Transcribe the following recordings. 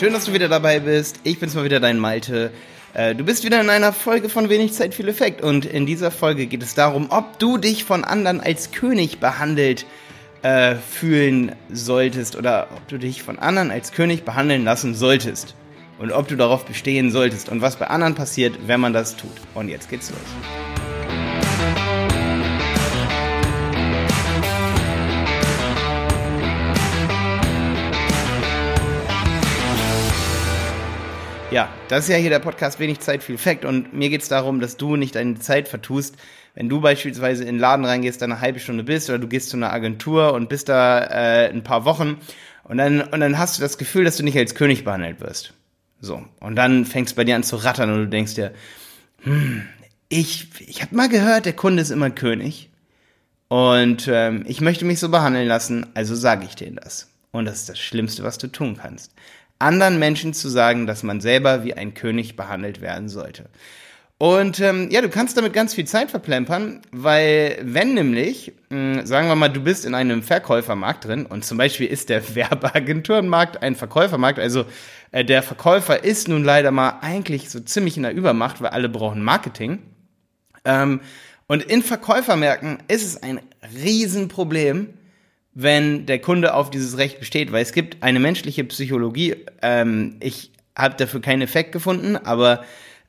Schön, dass du wieder dabei bist. Ich bin's mal wieder, dein Malte. Äh, du bist wieder in einer Folge von Wenig Zeit, viel Effekt. Und in dieser Folge geht es darum, ob du dich von anderen als König behandelt äh, fühlen solltest oder ob du dich von anderen als König behandeln lassen solltest. Und ob du darauf bestehen solltest und was bei anderen passiert, wenn man das tut. Und jetzt geht's los. Ja, das ist ja hier der Podcast Wenig Zeit, viel Fact. Und mir geht's darum, dass du nicht deine Zeit vertust. Wenn du beispielsweise in den Laden reingehst, dann eine halbe Stunde bist oder du gehst zu einer Agentur und bist da äh, ein paar Wochen und dann, und dann hast du das Gefühl, dass du nicht als König behandelt wirst. So. Und dann fängst bei dir an zu rattern und du denkst dir, hm, ich, ich habe mal gehört, der Kunde ist immer König. Und ähm, ich möchte mich so behandeln lassen, also sage ich denen das. Und das ist das Schlimmste, was du tun kannst anderen Menschen zu sagen, dass man selber wie ein König behandelt werden sollte. Und ähm, ja, du kannst damit ganz viel Zeit verplempern, weil wenn nämlich, mh, sagen wir mal, du bist in einem Verkäufermarkt drin und zum Beispiel ist der Werbeagenturenmarkt ein Verkäufermarkt, also äh, der Verkäufer ist nun leider mal eigentlich so ziemlich in der Übermacht, weil alle brauchen Marketing. Ähm, und in Verkäufermärkten ist es ein Riesenproblem, wenn der Kunde auf dieses Recht besteht, weil es gibt eine menschliche Psychologie. Ähm, ich habe dafür keinen Effekt gefunden, aber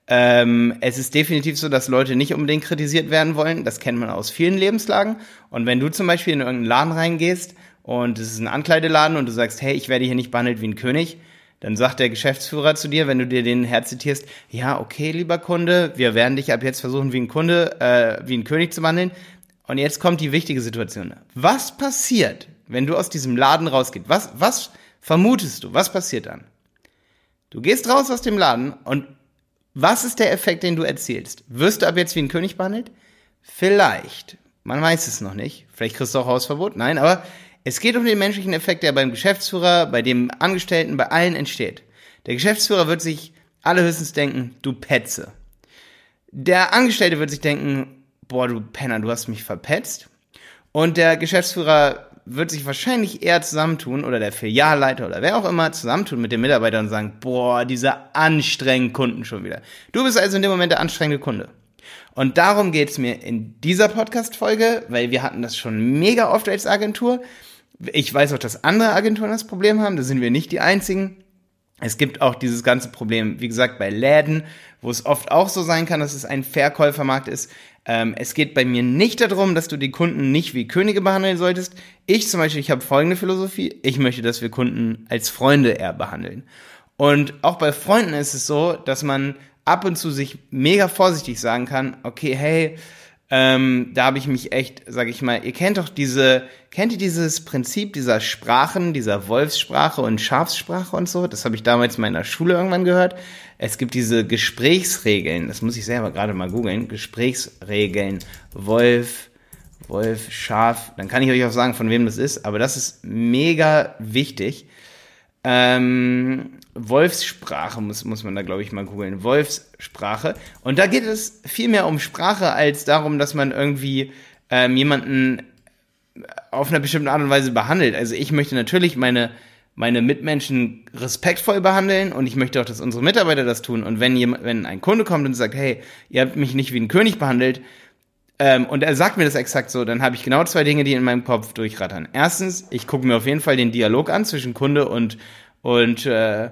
ähm, es ist definitiv so, dass Leute nicht unbedingt kritisiert werden wollen. Das kennt man aus vielen Lebenslagen. Und wenn du zum Beispiel in irgendeinen Laden reingehst und es ist ein Ankleideladen und du sagst, hey, ich werde hier nicht behandelt wie ein König, dann sagt der Geschäftsführer zu dir, wenn du dir den herzitierst, ja, okay, lieber Kunde, wir werden dich ab jetzt versuchen, wie ein Kunde, äh, wie ein König zu behandeln. Und jetzt kommt die wichtige Situation. Was passiert, wenn du aus diesem Laden rausgehst? Was, was vermutest du? Was passiert dann? Du gehst raus aus dem Laden und was ist der Effekt, den du erzielst? Wirst du ab jetzt wie ein König behandelt? Vielleicht. Man weiß es noch nicht. Vielleicht kriegst du auch Hausverbot. Nein, aber es geht um den menschlichen Effekt, der beim Geschäftsführer, bei dem Angestellten, bei allen entsteht. Der Geschäftsführer wird sich allerhöchstens denken, du Petze. Der Angestellte wird sich denken, boah, du Penner, du hast mich verpetzt. Und der Geschäftsführer wird sich wahrscheinlich eher zusammentun oder der Filialleiter oder wer auch immer zusammentun mit dem Mitarbeiter und sagen, boah, dieser anstrengende Kunden schon wieder. Du bist also in dem Moment der anstrengende Kunde. Und darum geht's mir in dieser Podcast-Folge, weil wir hatten das schon mega oft als Agentur. Ich weiß auch, dass andere Agenturen das Problem haben, da sind wir nicht die einzigen. Es gibt auch dieses ganze Problem, wie gesagt, bei Läden, wo es oft auch so sein kann, dass es ein Verkäufermarkt ist. Ähm, es geht bei mir nicht darum, dass du die Kunden nicht wie Könige behandeln solltest. Ich zum Beispiel, ich habe folgende Philosophie. Ich möchte, dass wir Kunden als Freunde eher behandeln. Und auch bei Freunden ist es so, dass man ab und zu sich mega vorsichtig sagen kann, okay, hey, ähm, da habe ich mich echt, sag ich mal, ihr kennt doch diese, kennt ihr dieses Prinzip dieser Sprachen, dieser Wolfssprache und Schafssprache und so? Das habe ich damals in meiner Schule irgendwann gehört. Es gibt diese Gesprächsregeln, das muss ich selber gerade mal googeln, Gesprächsregeln, Wolf, Wolf, Schaf, dann kann ich euch auch sagen, von wem das ist, aber das ist mega wichtig. Ähm, Wolfssprache muss, muss man da, glaube ich, mal googeln. Wolfssprache. Und da geht es viel mehr um Sprache als darum, dass man irgendwie ähm, jemanden auf einer bestimmten Art und Weise behandelt. Also ich möchte natürlich meine, meine Mitmenschen respektvoll behandeln und ich möchte auch, dass unsere Mitarbeiter das tun. Und wenn jemand, wenn ein Kunde kommt und sagt, hey, ihr habt mich nicht wie ein König behandelt, ähm, und er sagt mir das exakt so, dann habe ich genau zwei Dinge, die in meinem Kopf durchrattern. Erstens, ich gucke mir auf jeden Fall den Dialog an zwischen Kunde und und, äh,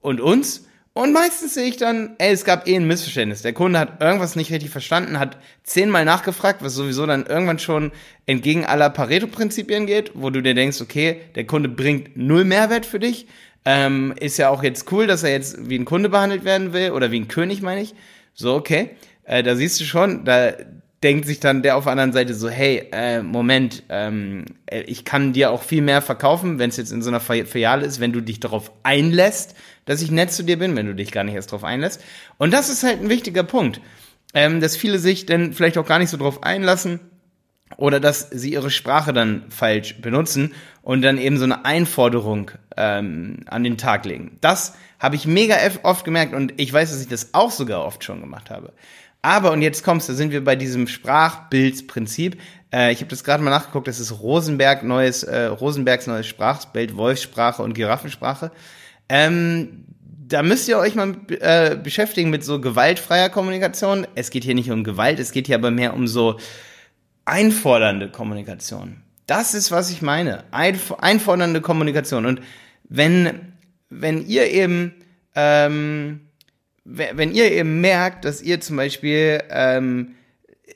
und uns. Und meistens sehe ich dann, ey, es gab eh ein Missverständnis. Der Kunde hat irgendwas nicht richtig verstanden, hat zehnmal nachgefragt, was sowieso dann irgendwann schon entgegen aller Pareto-Prinzipien geht, wo du dir denkst, okay, der Kunde bringt null Mehrwert für dich. Ähm, ist ja auch jetzt cool, dass er jetzt wie ein Kunde behandelt werden will oder wie ein König, meine ich. So, okay. Äh, da siehst du schon, da, denkt sich dann der auf der anderen Seite so, hey, äh, Moment, ähm, äh, ich kann dir auch viel mehr verkaufen, wenn es jetzt in so einer Filiale ist, wenn du dich darauf einlässt, dass ich nett zu dir bin, wenn du dich gar nicht erst darauf einlässt. Und das ist halt ein wichtiger Punkt, ähm, dass viele sich dann vielleicht auch gar nicht so drauf einlassen oder dass sie ihre Sprache dann falsch benutzen und dann eben so eine Einforderung ähm, an den Tag legen. Das habe ich mega oft gemerkt und ich weiß, dass ich das auch sogar oft schon gemacht habe. Aber, und jetzt kommst, da sind wir bei diesem Sprachbildsprinzip. Äh, ich habe das gerade mal nachgeguckt, das ist Rosenberg neues, äh, Rosenbergs neues Sprachbild, Wolfssprache und Giraffensprache. Ähm, da müsst ihr euch mal äh, beschäftigen mit so gewaltfreier Kommunikation. Es geht hier nicht um Gewalt, es geht hier aber mehr um so einfordernde Kommunikation. Das ist, was ich meine. Einf einfordernde Kommunikation. Und wenn, wenn ihr eben, ähm, wenn ihr eben merkt, dass ihr zum Beispiel ähm,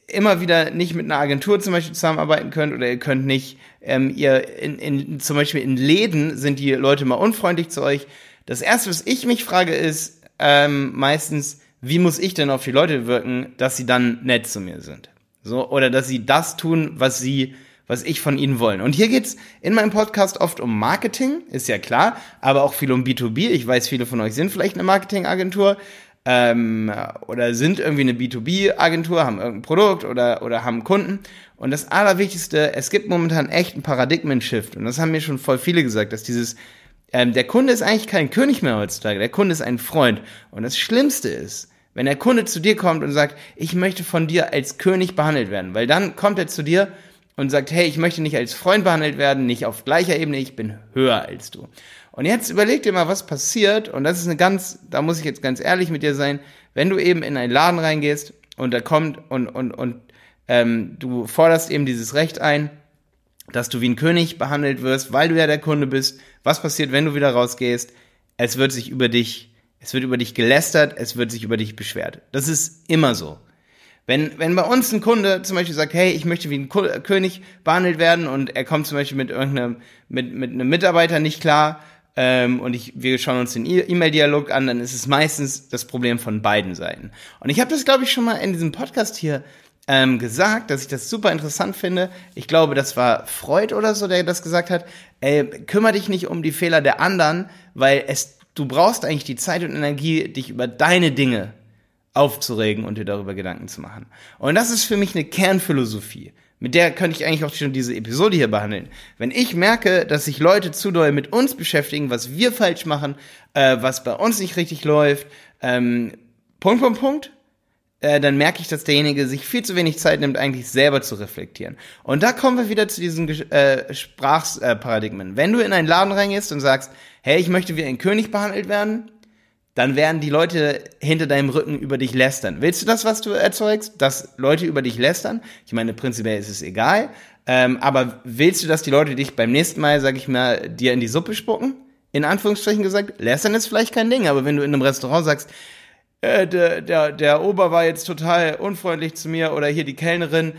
immer wieder nicht mit einer Agentur zum Beispiel zusammenarbeiten könnt oder ihr könnt nicht, ähm, ihr in, in, zum Beispiel in Läden sind die Leute mal unfreundlich zu euch. Das erste, was ich mich frage, ist ähm, meistens, wie muss ich denn auf die Leute wirken, dass sie dann nett zu mir sind? So, oder dass sie das tun, was sie, was ich von ihnen wollen. Und hier geht's in meinem Podcast oft um Marketing, ist ja klar, aber auch viel um B2B. Ich weiß, viele von euch sind vielleicht eine Marketingagentur ähm, oder sind irgendwie eine B2B-Agentur, haben irgendein Produkt oder, oder haben Kunden. Und das Allerwichtigste, es gibt momentan echt einen Paradigmen-Shift. Und das haben mir schon voll viele gesagt, dass dieses, ähm, der Kunde ist eigentlich kein König mehr heutzutage, der Kunde ist ein Freund. Und das Schlimmste ist, wenn der Kunde zu dir kommt und sagt, ich möchte von dir als König behandelt werden, weil dann kommt er zu dir und sagt, hey, ich möchte nicht als Freund behandelt werden, nicht auf gleicher Ebene, ich bin höher als du. Und jetzt überleg dir mal, was passiert. Und das ist eine ganz, da muss ich jetzt ganz ehrlich mit dir sein, wenn du eben in einen Laden reingehst und da kommt und, und, und ähm, du forderst eben dieses Recht ein, dass du wie ein König behandelt wirst, weil du ja der Kunde bist. Was passiert, wenn du wieder rausgehst? Es wird sich über dich, es wird über dich gelästert, es wird sich über dich beschwert. Das ist immer so. Wenn, wenn bei uns ein Kunde zum Beispiel sagt, hey, ich möchte wie ein König behandelt werden und er kommt zum Beispiel mit irgendeinem, mit, mit einem Mitarbeiter nicht klar, ähm, und ich, wir schauen uns den e- E-Mail-Dialog an, dann ist es meistens das Problem von beiden Seiten. Und ich habe das, glaube ich, schon mal in diesem Podcast hier ähm, gesagt, dass ich das super interessant finde. Ich glaube, das war Freud oder so, der das gesagt hat. Ey, kümmere dich nicht um die Fehler der anderen, weil es, du brauchst eigentlich die Zeit und Energie, dich über deine Dinge aufzuregen und dir darüber Gedanken zu machen. Und das ist für mich eine Kernphilosophie. Mit der könnte ich eigentlich auch schon diese Episode hier behandeln. Wenn ich merke, dass sich Leute zu doll mit uns beschäftigen, was wir falsch machen, äh, was bei uns nicht richtig läuft, ähm, Punkt, Punkt, Punkt, äh, dann merke ich, dass derjenige sich viel zu wenig Zeit nimmt, eigentlich selber zu reflektieren. Und da kommen wir wieder zu diesen äh, Sprachparadigmen. Wenn du in einen Laden reingehst und sagst, hey, ich möchte wie ein König behandelt werden, dann werden die Leute hinter deinem Rücken über dich lästern. Willst du das, was du erzeugst, dass Leute über dich lästern? Ich meine, prinzipiell ist es egal. Ähm, aber willst du, dass die Leute dich beim nächsten Mal, sag ich mal, dir in die Suppe spucken? In Anführungsstrichen gesagt, lästern ist vielleicht kein Ding, aber wenn du in einem Restaurant sagst, äh, der, der, der Ober war jetzt total unfreundlich zu mir oder hier die Kellnerin,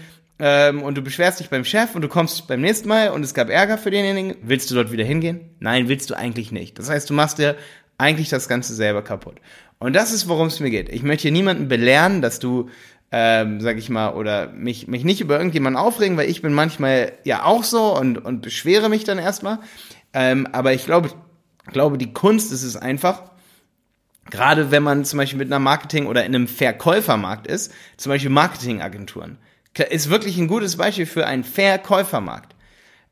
ähm, und du beschwerst dich beim Chef und du kommst beim nächsten Mal und es gab Ärger für denjenigen, willst du dort wieder hingehen? Nein, willst du eigentlich nicht. Das heißt, du machst dir eigentlich das Ganze selber kaputt. Und das ist, worum es mir geht. Ich möchte hier niemanden belehren, dass du, ähm, sag ich mal, oder mich, mich nicht über irgendjemanden aufregen, weil ich bin manchmal ja auch so und, und beschwere mich dann erstmal. Ähm, aber ich glaube, glaube, die Kunst ist es einfach, gerade wenn man zum Beispiel mit einer Marketing- oder in einem Verkäufermarkt ist, zum Beispiel Marketingagenturen, ist wirklich ein gutes Beispiel für einen Verkäufermarkt.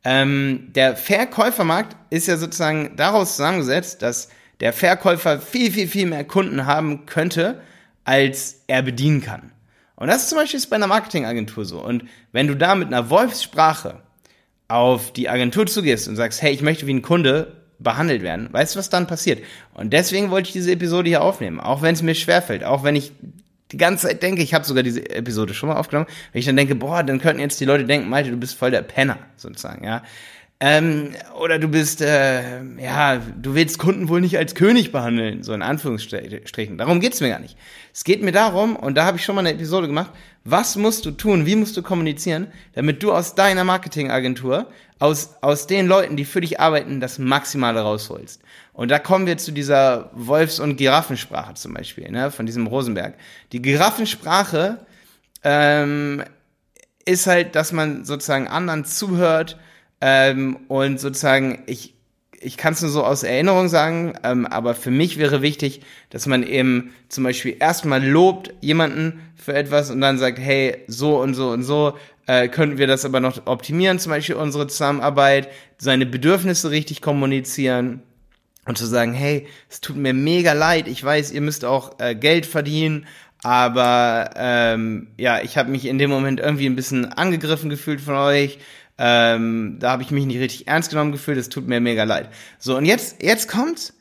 Ähm, der Verkäufermarkt ist ja sozusagen daraus zusammengesetzt, dass der Verkäufer viel, viel, viel mehr Kunden haben könnte, als er bedienen kann. Und das ist zum Beispiel bei einer Marketingagentur so. Und wenn du da mit einer Wolfssprache auf die Agentur zugehst und sagst, hey, ich möchte wie ein Kunde behandelt werden, weißt du, was dann passiert? Und deswegen wollte ich diese Episode hier aufnehmen, auch wenn es mir schwerfällt, auch wenn ich die ganze Zeit denke, ich habe sogar diese Episode schon mal aufgenommen, wenn ich dann denke, boah, dann könnten jetzt die Leute denken, Malte, du bist voll der Penner, sozusagen, ja. Ähm, oder du bist, äh, ja, du willst Kunden wohl nicht als König behandeln, so in Anführungsstrichen. Darum geht's mir gar nicht. Es geht mir darum, und da habe ich schon mal eine Episode gemacht, was musst du tun, wie musst du kommunizieren, damit du aus deiner Marketingagentur, aus, aus den Leuten, die für dich arbeiten, das Maximale rausholst. Und da kommen wir zu dieser Wolfs- und Giraffensprache zum Beispiel, ne, von diesem Rosenberg. Die Giraffensprache ähm, ist halt, dass man sozusagen anderen zuhört, ähm, und sozusagen, ich, ich kann es nur so aus Erinnerung sagen, ähm, aber für mich wäre wichtig, dass man eben zum Beispiel erstmal lobt jemanden für etwas und dann sagt, hey, so und so und so äh, könnten wir das aber noch optimieren, zum Beispiel unsere Zusammenarbeit, seine Bedürfnisse richtig kommunizieren und zu sagen, hey, es tut mir mega leid, ich weiß, ihr müsst auch äh, Geld verdienen, aber ähm, ja, ich habe mich in dem Moment irgendwie ein bisschen angegriffen gefühlt von euch. Ähm, da habe ich mich nicht richtig ernst genommen gefühlt, es tut mir mega leid. So, und jetzt, jetzt kommt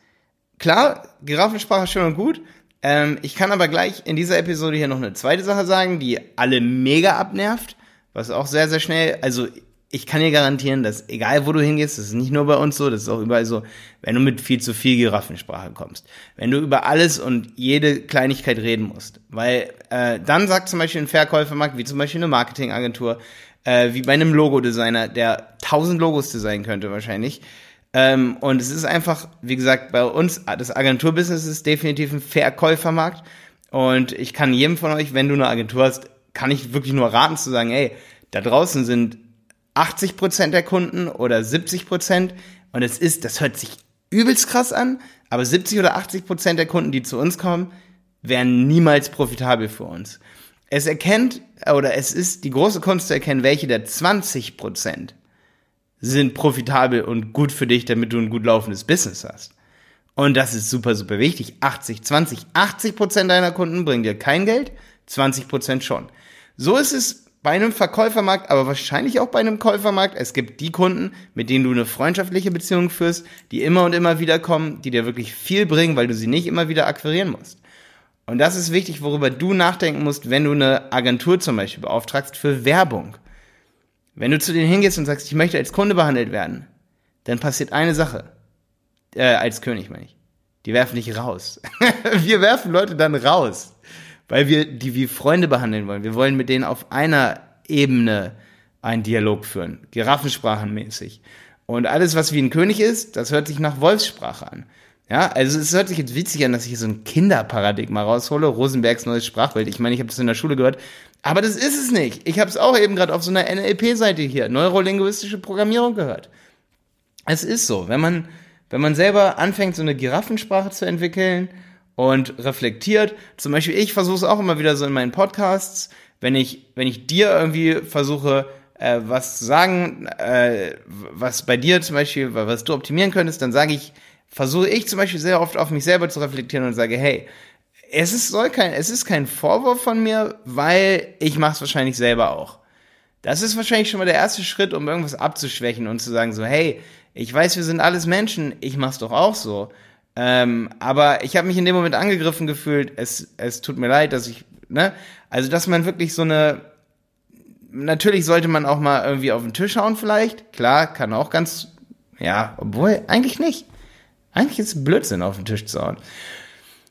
klar, Giraffensprache schön und gut. Ähm, ich kann aber gleich in dieser Episode hier noch eine zweite Sache sagen, die alle mega abnervt, was auch sehr, sehr schnell, also ich kann dir garantieren, dass egal wo du hingehst, das ist nicht nur bei uns so, das ist auch überall so, wenn du mit viel zu viel Giraffensprache kommst, wenn du über alles und jede Kleinigkeit reden musst, weil äh, dann sagt zum Beispiel ein Verkäufermarkt, wie zum Beispiel eine Marketingagentur, äh, wie bei einem Logodesigner, der tausend Logos designen könnte wahrscheinlich, ähm, und es ist einfach, wie gesagt, bei uns, das Agenturbusiness ist definitiv ein Verkäufermarkt. Und ich kann jedem von euch, wenn du eine Agentur hast, kann ich wirklich nur raten zu sagen, ey, da draußen sind 80 Prozent der Kunden oder 70 Prozent. Und es ist, das hört sich übelst krass an, aber 70 oder 80 Prozent der Kunden, die zu uns kommen, wären niemals profitabel für uns. Es erkennt, oder es ist die große Kunst zu erkennen, welche der 20 Prozent sind profitabel und gut für dich, damit du ein gut laufendes Business hast. Und das ist super, super wichtig. 80, 20, 80 Prozent deiner Kunden bringen dir kein Geld, 20 Prozent schon. So ist es bei einem Verkäufermarkt, aber wahrscheinlich auch bei einem Käufermarkt. Es gibt die Kunden, mit denen du eine freundschaftliche Beziehung führst, die immer und immer wieder kommen, die dir wirklich viel bringen, weil du sie nicht immer wieder akquirieren musst. Und das ist wichtig, worüber du nachdenken musst, wenn du eine Agentur zum Beispiel beauftragst für Werbung. Wenn du zu denen hingehst und sagst, ich möchte als Kunde behandelt werden, dann passiert eine Sache. Äh, als König meine ich. Die werfen dich raus. wir werfen Leute dann raus, weil wir die wie Freunde behandeln wollen. Wir wollen mit denen auf einer Ebene einen Dialog führen, Giraffensprachenmäßig. Und alles, was wie ein König ist, das hört sich nach Wolfssprache an. Ja, also es hört sich jetzt witzig an, dass ich hier so ein Kinderparadigma raushole, Rosenbergs neues Sprachbild. Ich meine, ich habe das in der Schule gehört, aber das ist es nicht. Ich habe es auch eben gerade auf so einer NLP-Seite hier, neurolinguistische Programmierung gehört. Es ist so, wenn man wenn man selber anfängt, so eine Giraffensprache zu entwickeln und reflektiert, zum Beispiel ich versuche es auch immer wieder so in meinen Podcasts, wenn ich wenn ich dir irgendwie versuche äh, was zu sagen, äh, was bei dir zum Beispiel, was du optimieren könntest, dann sage ich versuche ich zum Beispiel sehr oft auf mich selber zu reflektieren und sage, hey, es ist, soll kein, es ist kein Vorwurf von mir, weil ich mache es wahrscheinlich selber auch. Das ist wahrscheinlich schon mal der erste Schritt, um irgendwas abzuschwächen und zu sagen so, hey, ich weiß, wir sind alles Menschen, ich mach's doch auch so. Ähm, aber ich habe mich in dem Moment angegriffen gefühlt. Es, es tut mir leid, dass ich, ne, also dass man wirklich so eine, natürlich sollte man auch mal irgendwie auf den Tisch hauen vielleicht. Klar, kann auch ganz, ja, obwohl eigentlich nicht. Eigentlich ist Blödsinn, auf den Tisch zu hauen.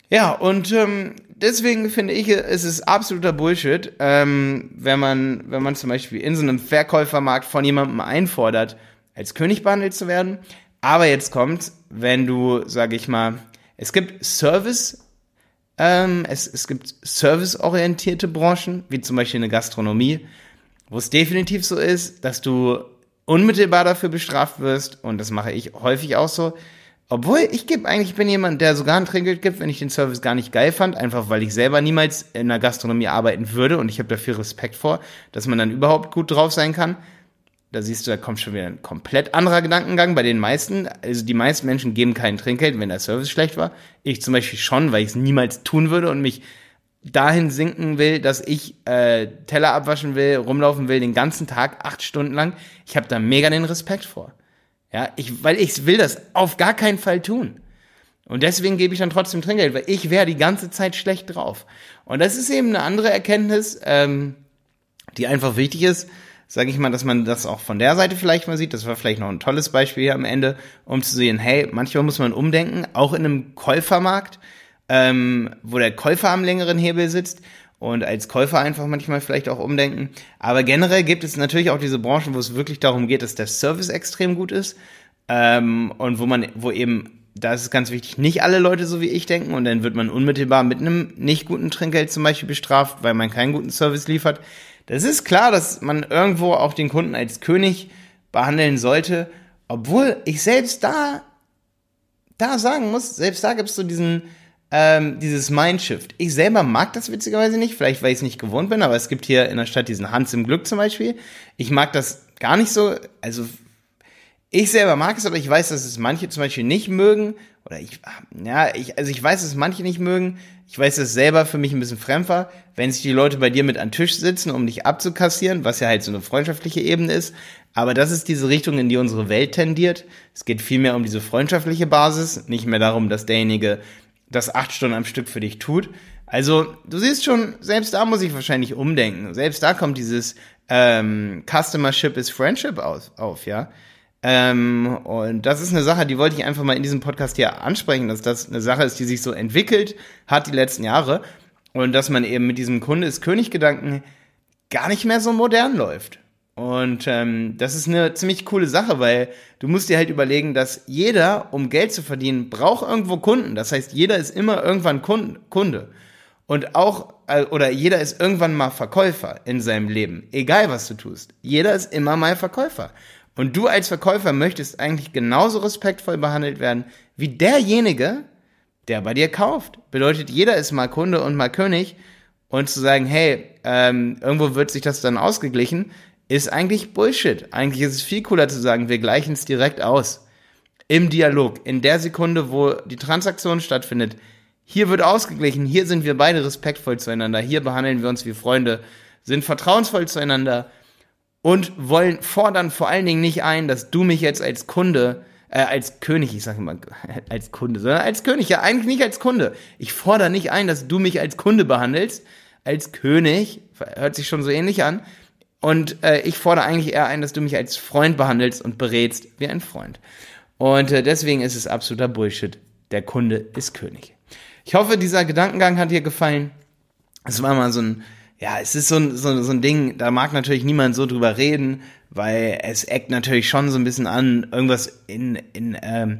Ja, und ähm, deswegen finde ich, es ist absoluter Bullshit, ähm, wenn man, wenn man zum Beispiel in so einem Verkäufermarkt von jemandem einfordert, als König behandelt zu werden. Aber jetzt kommt, wenn du, sage ich mal, es gibt Service, ähm, es, es gibt serviceorientierte Branchen, wie zum Beispiel eine Gastronomie, wo es definitiv so ist, dass du unmittelbar dafür bestraft wirst, und das mache ich häufig auch so, obwohl, ich gebe eigentlich, ich bin jemand, der sogar ein Trinkgeld gibt, wenn ich den Service gar nicht geil fand, einfach weil ich selber niemals in der Gastronomie arbeiten würde und ich habe dafür Respekt vor, dass man dann überhaupt gut drauf sein kann. Da siehst du, da kommt schon wieder ein komplett anderer Gedankengang bei den meisten. Also die meisten Menschen geben kein Trinkgeld, wenn der Service schlecht war. Ich zum Beispiel schon, weil ich es niemals tun würde und mich dahin sinken will, dass ich äh, Teller abwaschen will, rumlaufen will den ganzen Tag, acht Stunden lang. Ich habe da mega den Respekt vor. Ja, ich, weil ich will das auf gar keinen Fall tun. Und deswegen gebe ich dann trotzdem Trinkgeld, weil ich wäre die ganze Zeit schlecht drauf. Und das ist eben eine andere Erkenntnis, ähm, die einfach wichtig ist, sage ich mal, dass man das auch von der Seite vielleicht mal sieht. Das war vielleicht noch ein tolles Beispiel hier am Ende, um zu sehen, hey, manchmal muss man umdenken, auch in einem Käufermarkt, ähm, wo der Käufer am längeren Hebel sitzt und als Käufer einfach manchmal vielleicht auch umdenken. Aber generell gibt es natürlich auch diese Branchen, wo es wirklich darum geht, dass der Service extrem gut ist ähm, und wo man, wo eben da ist es ganz wichtig, nicht alle Leute so wie ich denken und dann wird man unmittelbar mit einem nicht guten Trinkgeld zum Beispiel bestraft, weil man keinen guten Service liefert. Das ist klar, dass man irgendwo auch den Kunden als König behandeln sollte, obwohl ich selbst da, da sagen muss, selbst da gibt es so diesen, ähm, dieses Mindshift. Ich selber mag das witzigerweise nicht, vielleicht weil ich es nicht gewohnt bin, aber es gibt hier in der Stadt diesen Hans im Glück zum Beispiel. Ich mag das gar nicht so, also ich selber mag es, aber ich weiß, dass es manche zum Beispiel nicht mögen oder ich, ja, ich, also ich weiß, dass manche nicht mögen. Ich weiß, dass es selber für mich ein bisschen fremd war, wenn sich die Leute bei dir mit an Tisch sitzen, um dich abzukassieren, was ja halt so eine freundschaftliche Ebene ist. Aber das ist diese Richtung, in die unsere Welt tendiert. Es geht vielmehr um diese freundschaftliche Basis, nicht mehr darum, dass derjenige das acht Stunden am Stück für dich tut. Also, du siehst schon, selbst da muss ich wahrscheinlich umdenken. Selbst da kommt dieses ähm, Customership is Friendship aus, auf, ja. Ähm, und das ist eine Sache, die wollte ich einfach mal in diesem Podcast hier ansprechen, dass das eine Sache ist, die sich so entwickelt hat die letzten Jahre und dass man eben mit diesem Kunde ist König-Gedanken gar nicht mehr so modern läuft. Und ähm, das ist eine ziemlich coole Sache, weil du musst dir halt überlegen, dass jeder, um Geld zu verdienen, braucht irgendwo Kunden. Das heißt, jeder ist immer irgendwann Kunde. Und auch, äh, oder jeder ist irgendwann mal Verkäufer in seinem Leben. Egal was du tust. Jeder ist immer mal Verkäufer. Und du als Verkäufer möchtest eigentlich genauso respektvoll behandelt werden wie derjenige, der bei dir kauft. Bedeutet, jeder ist mal Kunde und mal König. Und zu sagen, hey, ähm, irgendwo wird sich das dann ausgeglichen, ist eigentlich Bullshit. Eigentlich ist es viel cooler zu sagen, wir gleichen es direkt aus. Im Dialog, in der Sekunde, wo die Transaktion stattfindet, hier wird ausgeglichen, hier sind wir beide respektvoll zueinander, hier behandeln wir uns wie Freunde, sind vertrauensvoll zueinander und wollen fordern vor allen Dingen nicht ein, dass du mich jetzt als Kunde, äh, als König, ich sage immer als Kunde, sondern als König, ja eigentlich nicht als Kunde. Ich fordere nicht ein, dass du mich als Kunde behandelst, als König, hört sich schon so ähnlich an. Und äh, ich fordere eigentlich eher ein, dass du mich als Freund behandelst und berätst wie ein Freund. Und äh, deswegen ist es absoluter Bullshit. Der Kunde ist König. Ich hoffe, dieser Gedankengang hat dir gefallen. Es war mal so ein ja, es ist so ein, so, so ein Ding, da mag natürlich niemand so drüber reden, weil es eckt natürlich schon so ein bisschen an, irgendwas in, in, ähm,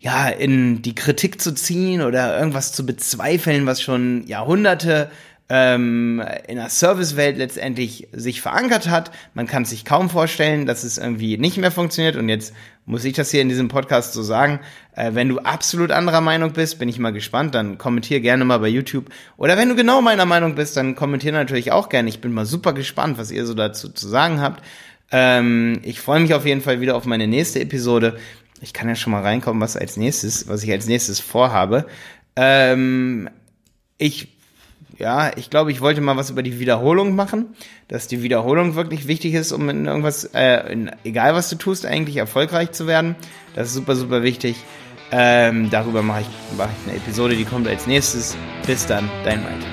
ja, in die Kritik zu ziehen oder irgendwas zu bezweifeln, was schon Jahrhunderte ähm, in der Servicewelt letztendlich sich verankert hat. Man kann sich kaum vorstellen, dass es irgendwie nicht mehr funktioniert. Und jetzt muss ich das hier in diesem Podcast so sagen. Äh, wenn du absolut anderer Meinung bist, bin ich mal gespannt, dann kommentier gerne mal bei YouTube. Oder wenn du genau meiner Meinung bist, dann kommentier natürlich auch gerne. Ich bin mal super gespannt, was ihr so dazu zu sagen habt. Ähm, ich freue mich auf jeden Fall wieder auf meine nächste Episode. Ich kann ja schon mal reinkommen, was als nächstes, was ich als nächstes vorhabe. Ähm, ich ja, ich glaube, ich wollte mal was über die Wiederholung machen, dass die Wiederholung wirklich wichtig ist, um in irgendwas, äh, in, egal was du tust, eigentlich erfolgreich zu werden. Das ist super, super wichtig. Ähm, darüber mache ich, mach ich eine Episode, die kommt als nächstes. Bis dann, dein Malte.